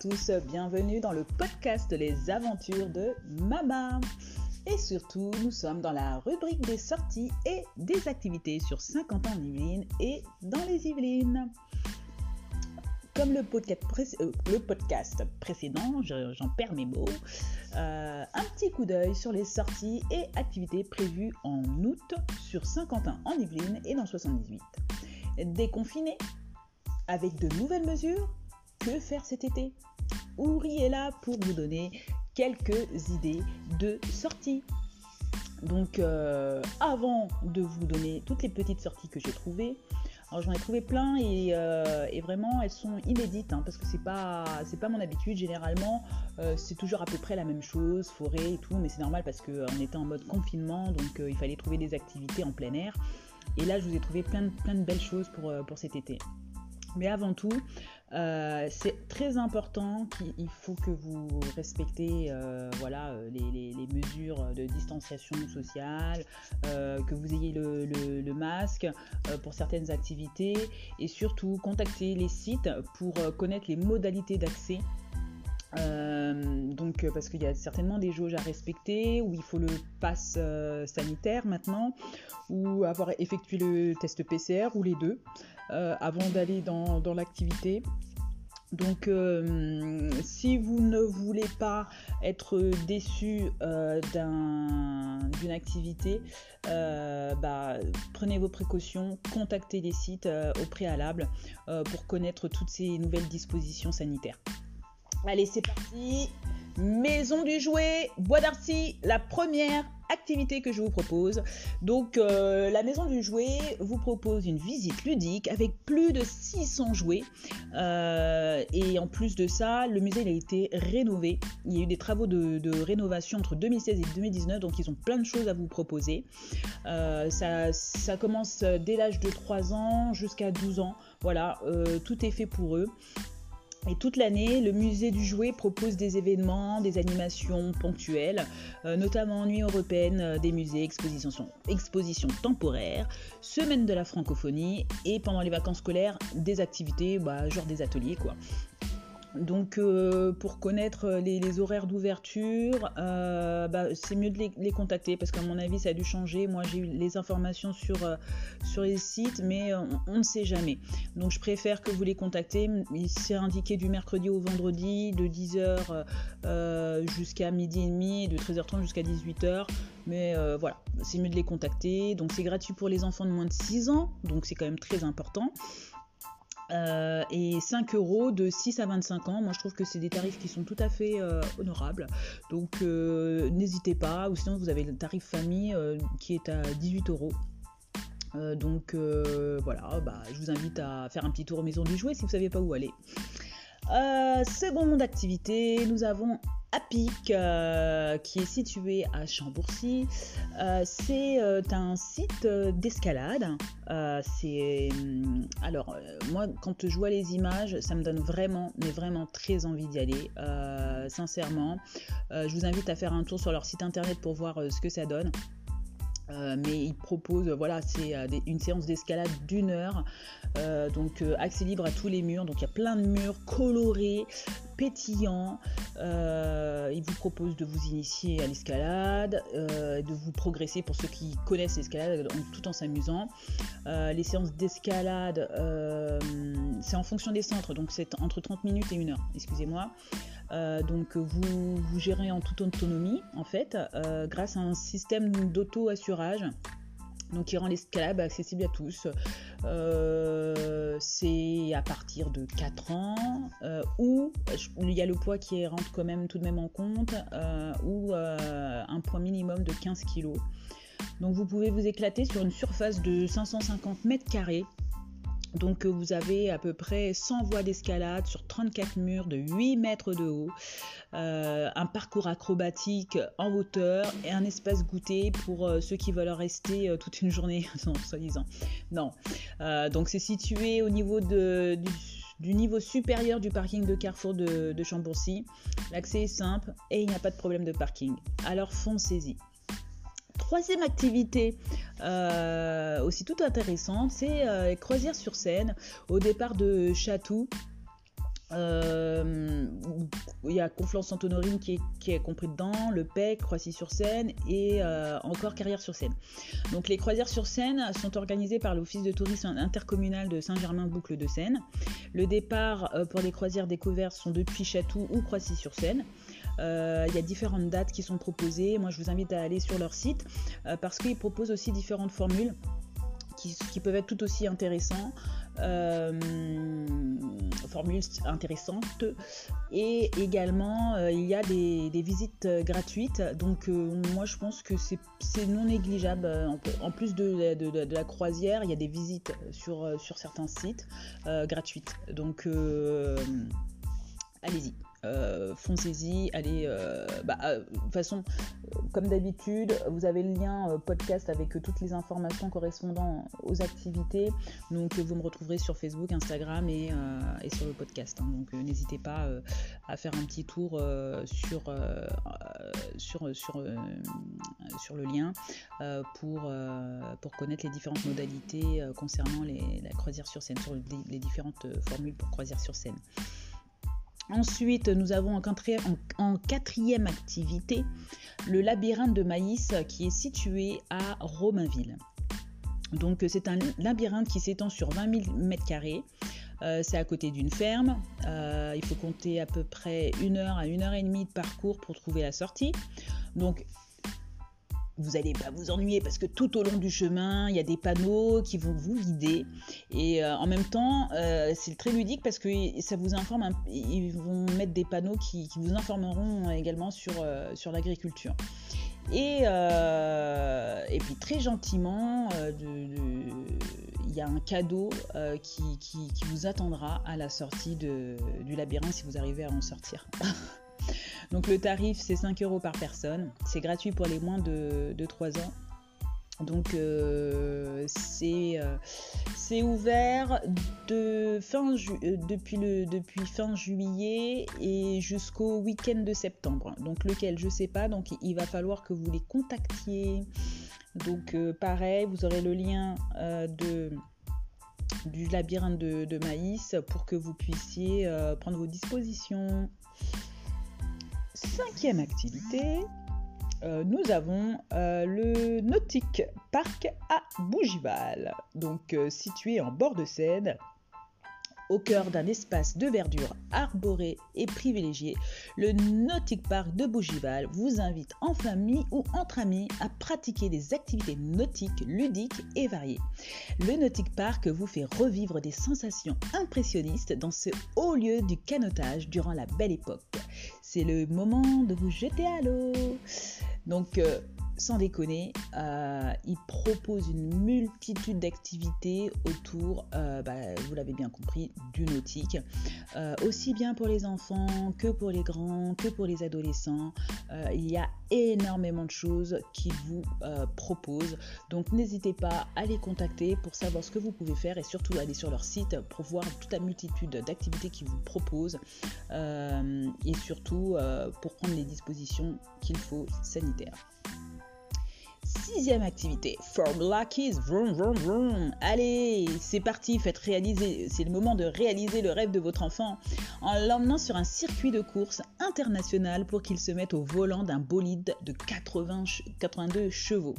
tous, bienvenue dans le podcast Les aventures de Mama. Et surtout, nous sommes dans la rubrique des sorties et des activités sur 50 ans en Yvelines et dans les Yvelines. Comme le podcast, euh, précédent, j'en perds mes mots, euh, un petit coup d'œil sur les sorties et activités prévues en août sur Saint-Quentin en Yvelines et dans 78. Déconfiné avec de nouvelles mesures que faire cet été Ouri est là pour vous donner quelques idées de sorties. Donc euh, avant de vous donner toutes les petites sorties que j'ai trouvées, alors j'en ai trouvé plein et, euh, vraiment elles sont inédites hein, parce que c'est pas c'est pas mon habitude généralement euh, c'est toujours à peu près la même chose forêt et tout mais c'est normal parce qu'on était en mode confinement donc il fallait trouver des activités en plein air et là je vous ai trouvé plein de, plein de belles choses pour, pour cet été. Mais avant tout, euh, c'est très important qu'il faut que vous respectez euh, voilà, euh, les, mesures de distanciation sociale, que vous ayez le, masque pour certaines activités et surtout contacter les sites pour connaître les modalités d'accès donc, parce qu'il y a certainement des jauges à respecter, où il faut le pass sanitaire maintenant, ou avoir effectué le test PCR, ou les deux. Euh, avant d'aller dans, l'activité. Donc, euh, si vous ne voulez pas être déçu euh, d'une activité, bah, prenez vos précautions, contactez les sites au préalable pour connaître toutes ces nouvelles dispositions sanitaires. Allez, c'est parti. Maison du jouet, Bois d'Arcy, la première activité que je vous propose. Donc euh, la maison du jouet vous propose une visite ludique avec plus de 600 jouets. Euh, et en plus de ça, le musée a été rénové. Il y a eu des travaux de, rénovation entre 2016 et 2019, donc ils ont plein de choses à vous proposer. Euh, ça, ça, commence dès l'âge de 3 ans jusqu'à 12 ans. Voilà, tout est fait pour eux. Et toute l'année, le musée du jouet propose des événements, des animations ponctuelles, euh, notamment Nuit européenne euh, des musées, expositions, temporaires, semaine de la francophonie et pendant les vacances scolaires, des activités, bah, genre des ateliers quoi. Donc euh, pour connaître les, horaires d'ouverture, euh, bah, c'est mieux de les, contacter parce qu'à mon avis ça a dû changer. Moi j'ai eu les informations sur, euh, sur les sites mais on, ne sait jamais. Donc je préfère que vous les contactez. C'est indiqué du mercredi au vendredi de 10h jusqu'à midi et demi, de 13h30 jusqu'à 18h. Mais voilà, c'est mieux de les contacter. Donc c'est gratuit pour les enfants de moins de 6 ans, donc c'est quand même très important. Euh, et 5 euros de 6 à 25 ans. Moi, je trouve que c'est des tarifs qui sont tout à fait euh, honorables. Donc, euh, n'hésitez pas. Ou sinon, vous avez le tarif famille qui est à 18 euros. donc voilà, bah, je vous invite à faire un petit tour aux maisons du jouet si vous ne savez pas où aller. seconde activité, nous avons APIC, euh, qui est situé à Chambourcy. Euh, c'est euh, un site d'escalade. c'est alors moi quand je vois les images, ça me donne vraiment, mais vraiment très envie d'y aller. sincèrement, je vous invite à faire un tour sur leur site internet pour voir ce que ça donne. Euh, mais il propose, voilà, c'est euh, une séance d'escalade d'une heure, euh, donc accès libre à tous les murs, donc il y a plein de murs colorés, pétillants. il vous propose de vous initier à l'escalade, de vous progresser pour ceux qui connaissent l'escalade tout en s'amusant. les séances d'escalade, c'est en fonction des centres, donc c'est entre 30 minutes et une heure, excusez-moi. Euh, donc vous, vous, gérez en toute autonomie en fait euh, grâce à un système d'auto-assurage donc qui rend l'escalade accessible à tous. Euh, c'est à partir de 4 ans ou il y a le poids qui rentre quand même tout de même en compte ou un poids minimum de 15 kg. Donc vous pouvez vous éclater sur une surface de 550 mètres carrés donc euh, vous avez à peu près 100 voies d'escalade sur 34 murs de 8 mètres de haut, euh, un parcours acrobatique en hauteur et un espace goûter pour euh, ceux qui veulent rester toute une journée, soi-disant. Non. donc c'est situé au niveau du, niveau supérieur du parking de Carrefour de, de Chambourcy. L'accès est simple et il n'y a pas de problème de parking. Alors foncez-y. Troisième activité euh, aussi tout intéressante, c'est euh, croisière sur Seine au départ de Chatou. Euh, il y a Conflans-Sainte-Honorine qui est, compris dedans, le PEC, Croissy-sur-Seine et euh, encore Carrière-sur-Seine. Donc les croisières sur Seine sont organisées par l'Office de tourisme intercommunal de Saint-Germain-Boucle de Seine. Le départ pour les croisières découvertes sont depuis Chatou ou Croissy-sur-Seine. Il y a différentes dates qui sont proposées. Moi, je vous invite à aller sur leur site parce qu'ils proposent aussi différentes formules qui, peuvent être tout aussi intéressantes. Euh, formule intéressante. Et également, euh, il y a des, visites gratuites. Donc, euh, moi, je pense que c'est non négligeable. En, plus de, la croisière, il y a des visites sur certains sites gratuites. Donc, allez-y. Euh, foncez-y, allez, euh, bah, euh, de toute façon, comme d'habitude, vous avez le lien podcast avec toutes les informations correspondant aux activités, donc vous me retrouverez sur Facebook, Instagram et, sur le podcast, hein. donc n'hésitez pas à faire un petit tour sur, sur, sur, sur, le lien pour, pour connaître les différentes modalités concernant la croisière sur scène, sur les différentes formules pour croisière sur scène. Ensuite, nous avons en quatrième, activité le labyrinthe de maïs qui est situé à Romainville. Donc c'est un labyrinthe qui s'étend sur 20 000 m2. c'est à côté d'une ferme. Euh, il faut compter à peu près une heure à une heure et demie de parcours pour trouver la sortie. Vous n'allez pas vous ennuyer parce que tout au long du chemin, il y a des panneaux qui vont vous guider. Et euh, en même temps, euh, c'est très ludique parce que ça vous informe, ils vont mettre des panneaux qui, vous informeront également sur, euh, sur l'agriculture. Et, et puis très gentiment, il y a un cadeau qui, qui, vous attendra à la sortie de, du labyrinthe si vous arrivez à en sortir. Donc le tarif c'est 5 euros par personne. C'est gratuit pour les moins de, 3 ans. Donc euh, euh, c'est ouvert de fin euh, depuis, le, depuis fin juillet et jusqu'au week-end de septembre. Donc lequel je sais pas. Donc il va falloir que vous les contactiez. Donc pareil, vous aurez le lien de du labyrinthe de, maïs pour que vous puissiez prendre vos dispositions. Cinquième activité, euh, nous avons euh, le Nautique Park à Bougival, donc euh, situé en bord de Seine, au cœur d'un espace de verdure arboré et privilégié, le Nautic Park de Bougival vous invite en famille ou entre amis à pratiquer des activités nautiques, ludiques et variées. Le Nautic Park vous fait revivre des sensations impressionnistes dans ce haut lieu du canotage durant la belle époque. C'est le moment de vous jeter à l'eau. Donc, euh, sans déconner, euh, il propose une multitude d'activités autour, euh, bah, vous l'avez bien compris, du nautique. Euh, aussi bien pour les enfants que pour les grands, que pour les adolescents. il y a énormément de choses qu'il vous propose. Donc n'hésitez pas à les contacter pour savoir ce que vous pouvez faire et surtout aller sur leur site pour voir toute la multitude d'activités qu'ils vous proposent et surtout pour prendre les dispositions qu'il faut sanitaires. Sixième activité, Formula Keys, vroom, vroom, vroom. Allez, c'est parti, faites réaliser, c'est le moment de réaliser le rêve de votre enfant en l'emmenant sur un circuit de course international pour qu'il se mette au volant d'un bolide de 80, 82 chevaux.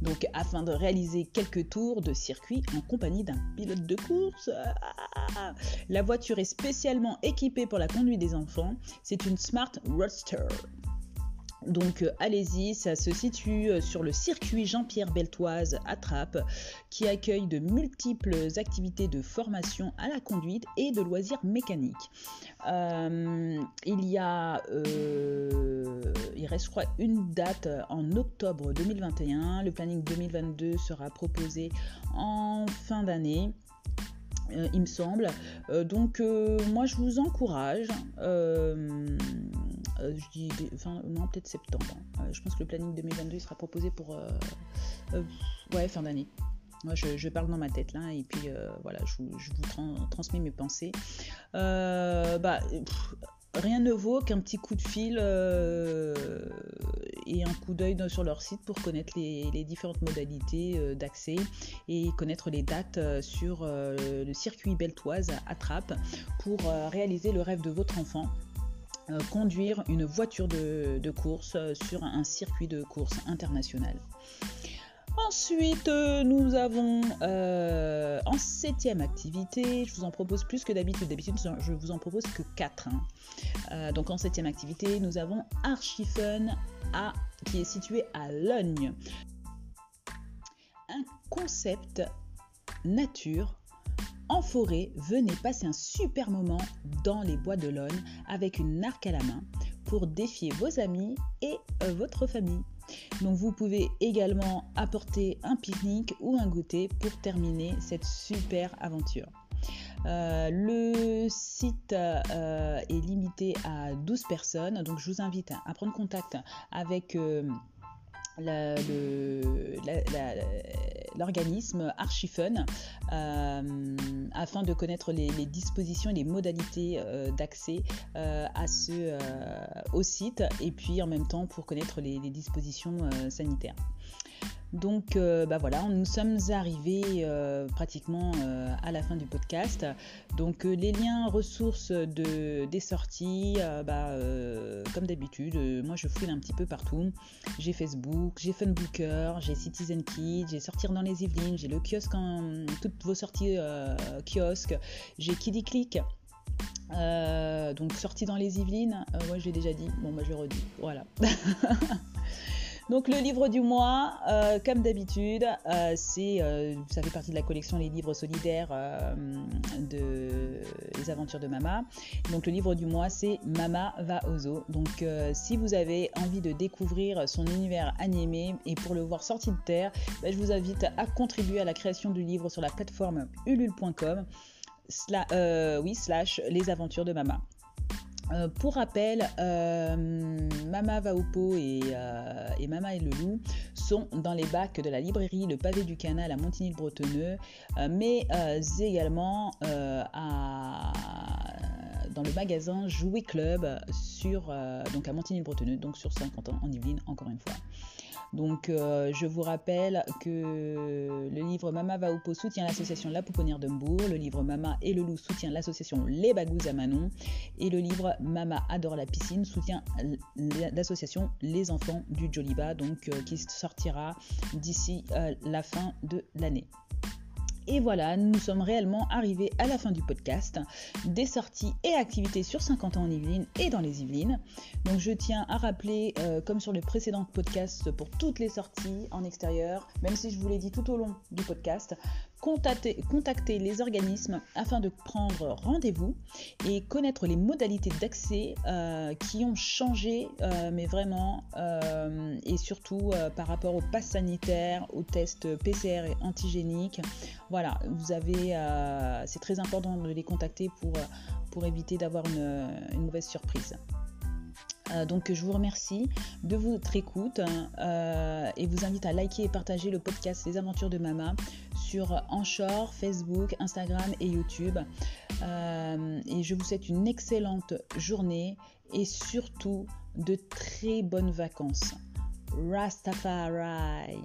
Donc afin de réaliser quelques tours de circuit en compagnie d'un pilote de course. Ah, la voiture est spécialement équipée pour la conduite des enfants. C'est une Smart Roadster. Donc euh, allez-y, ça se situe euh, sur le circuit Jean-Pierre Beltoise à Trappes, qui accueille de multiples activités de formation à la conduite et de loisirs mécaniques. Euh, il y a, il reste je crois une date en octobre 2021. Le planning 2022 sera proposé en fin d'année. il me semble. donc moi je vous encourage euh, je dis, non, peut-être septembre. Hein. Euh, je pense que le planning 2022 sera proposé pour euh, fin d'année. Moi, je, parle dans ma tête là, et puis voilà, je vous, transmets mes pensées. bah, rien ne vaut qu'un petit coup de fil et un coup d'œil sur leur site pour connaître les, différentes modalités d'accès et connaître les dates sur le circuit Beltoise à pour réaliser le rêve de votre enfant conduire une voiture de, course sur un circuit de course international. Ensuite, euh, nous avons euh, en septième activité, je vous en propose plus que d'habitude. D'habitude, je vous en propose que quatre. Hein. Euh, donc en septième activité, nous avons Archifun à, qui est situé à Logne. Un concept nature en forêt, venez passer un super moment dans les bois de Logne avec une arc à la main pour défier vos amis et votre famille. Donc vous pouvez également apporter un pique-nique ou un goûter pour terminer cette super aventure. Euh, le site euh, est limité à 12 personnes, donc je vous invite à prendre contact avec euh, l'organisme Archifun euh, afin de connaître les, dispositions et les modalités euh, d'accès euh, à ce, au site et puis en même temps pour connaître les dispositions sanitaires. Donc euh, bah voilà, nous sommes arrivés euh, pratiquement euh, à la fin du podcast. Donc les liens ressources de, des sorties, bah, comme d'habitude, moi je fouille un petit peu partout. J'ai Facebook, j'ai Funbooker, j'ai Citizen Kid, j'ai Sortir dans les Yvelines, j'ai le kiosque en toutes vos sorties kiosques, j'ai Kiddy Click. donc sortie dans les Yvelines, moi j'ai déjà dit, bon moi je redis, voilà. Donc le livre du mois, euh, comme d'habitude, euh, c'est, euh, ça fait partie de la collection Les livres solidaires de Les aventures de Mama. Donc le livre du mois, c'est Mama va au zoo. Donc si vous avez envie de découvrir son univers animé et pour le voir sorti de terre, bah, je vous invite à contribuer à la création du livre sur la plateforme ulule.com. oui, slash les aventures de Mama. Euh, pour rappel, euh, Mama Vaopo et, euh, et, Mama et le loup sont dans les bacs de la librairie Le Pavé du Canal à Montigny-le-Bretonneux, mais également à, dans le magasin Jouet Club sur, donc à Montigny-le-Bretonneux, donc sur Saint-Quentin en Yvelines, encore une fois. Donc euh, je vous rappelle que le livre Mama va au pot soutient l'association La Pouponnière d'Humbourg, le livre Mama et le loup soutient l'association Les Bagous à Manon et le livre Mama adore la piscine soutient l'association Les Enfants du Joliba, donc euh, qui sortira d'ici euh, la fin de l'année. Et voilà, nous sommes réellement arrivés à la fin du podcast, des sorties et activités sur 50 ans en Yvelines et dans les Yvelines. Donc je tiens à rappeler, euh, comme sur le précédent podcast, pour toutes les sorties en extérieur, même si je vous l'ai dit tout au long du podcast, contacter, les organismes afin de prendre rendez-vous et connaître les modalités d'accès euh, qui ont changé, euh, mais vraiment, euh, et surtout par rapport au pass sanitaire, aux tests PCR et antigéniques. Voilà, vous avez, c'est très important de les contacter pour éviter d'avoir une mauvaise surprise. Euh, donc je vous remercie de votre écoute euh, et vous invite à liker et partager le podcast Les Aventures de Mama sur Anchor, Facebook, Instagram et YouTube. Euh, et je vous souhaite une excellente journée et surtout de très bonnes vacances. Rastafari